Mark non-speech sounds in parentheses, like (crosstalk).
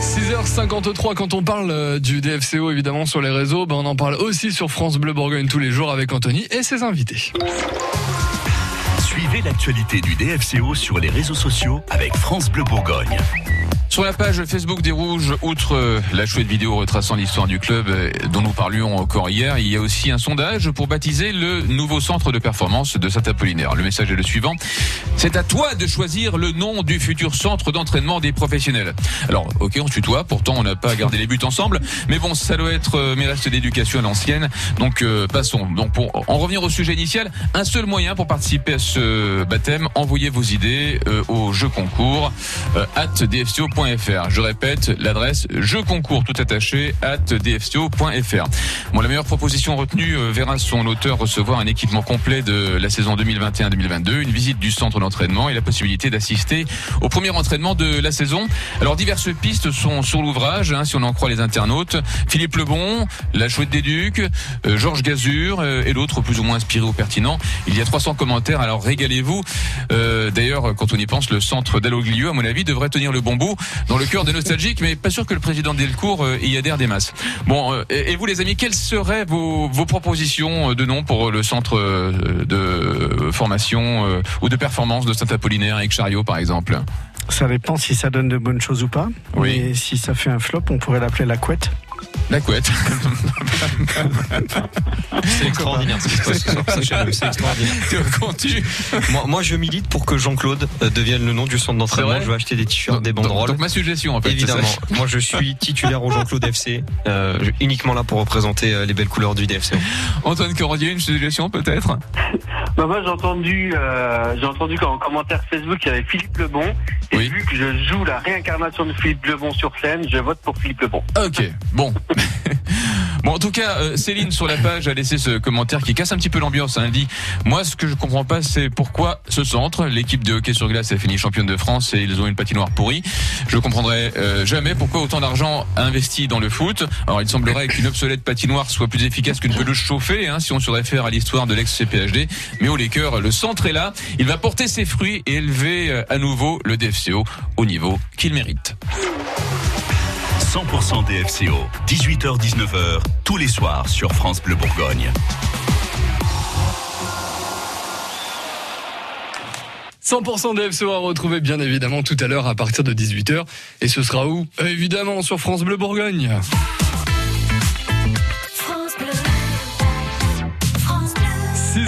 6h53 quand on parle euh, du DFCO évidemment sur les réseaux, ben on en parle aussi sur France Bleu Bourgogne tous les jours avec Anthony et ses invités. Suivez l'actualité du DFCO sur les réseaux sociaux avec France Bleu Bourgogne. Sur la page Facebook des Rouges, outre euh, la chouette vidéo retraçant l'histoire du club euh, dont nous parlions encore hier, il y a aussi un sondage pour baptiser le nouveau centre de performance de Saint-Apollinaire. Le message est le suivant. C'est à toi de choisir le nom du futur centre d'entraînement des professionnels. Alors, ok, on tutoie, pourtant on n'a pas gardé les buts ensemble, mais bon, ça doit être euh, mes restes d'éducation à l'ancienne. Donc, passons. Donc, pour en revenir au sujet initial, un seul moyen pour participer à ce baptême, envoyez vos idées au jeu concours at Je répète, l'adresse jeu concours tout attaché at dfco.fr. Bon, la meilleure proposition retenue euh, verra son auteur recevoir un équipement complet de la saison 2021-2022, une visite du centre d'entraînement et la possibilité d'assister au premier entraînement de la saison. Alors diverses pistes sont sur l'ouvrage, hein, si on en croit les internautes. Philippe Lebon, la chouette des Ducs, euh, Georges Gazur euh, et d'autres plus ou moins inspirés ou pertinents. Il y a 300 commentaires, alors régalez-vous. Euh, D'ailleurs, quand on y pense, le centre d'Alloglio, à mon avis, devrait tenir le bon bout dans le cœur des nostalgiques, mais pas sûr que le président Delcourt euh, y adhère des masses. Bon, euh, et et vous les amis, quelles seraient vos, vos propositions de nom pour le centre euh, de formation euh, ou de performance de Saint-Apollinaire avec Chariot, par exemple? Ça dépend si ça donne de bonnes choses ou pas. Oui. Mais si ça fait un flop, on pourrait l'appeler la couette. La couette. C'est extraordinaire ce qui se passe ce soir, sachez-le, c'est extraordinaire. (laughs) Quand tu... Moi, moi, je milite pour que Jean-Claude euh, devienne le nom du centre d'entraînement. Je vais acheter des t-shirts, des Donc- banderoles. Donc ma suggestion en fait. Évidemment, ça. moi je suis (laughs) titulaire au Jean-Claude FC, euh, uniquement là pour représenter euh, les belles couleurs du DFC. Antoine Cordier, une suggestion peut-être? Bah moi j'ai entendu, euh, j'ai entendu qu'en commentaire Facebook il y avait Philippe Lebon et Oui. vu que je joue la réincarnation de Philippe Lebon sur scène, je vote pour Philippe Lebon. Ok, bon. (laughs) Bon, en tout cas, euh, Céline sur la page a laissé ce commentaire qui casse un petit peu l'ambiance. hein. Elle dit Moi, ce que je comprends pas, c'est pourquoi ce centre, l'équipe de hockey sur glace a fini championne de France et ils ont une patinoire pourrie. Je comprendrai euh, jamais pourquoi autant d'argent investi dans le foot. Alors, il semblerait qu'une obsolète patinoire soit plus efficace qu'une pelouse chauffée, hein, si on se réfère à l'histoire de l'ex-CPHD. Mais au Lakers, le centre est là. Il va porter ses fruits et élever euh, à nouveau le DFCO au niveau qu'il mérite. 100% DFCO, 18h-19h, tous les soirs sur France Bleu Bourgogne. 100% DFCO à retrouver bien évidemment tout à l'heure à partir de 18h. Et ce sera où? Évidemment sur France Bleu Bourgogne.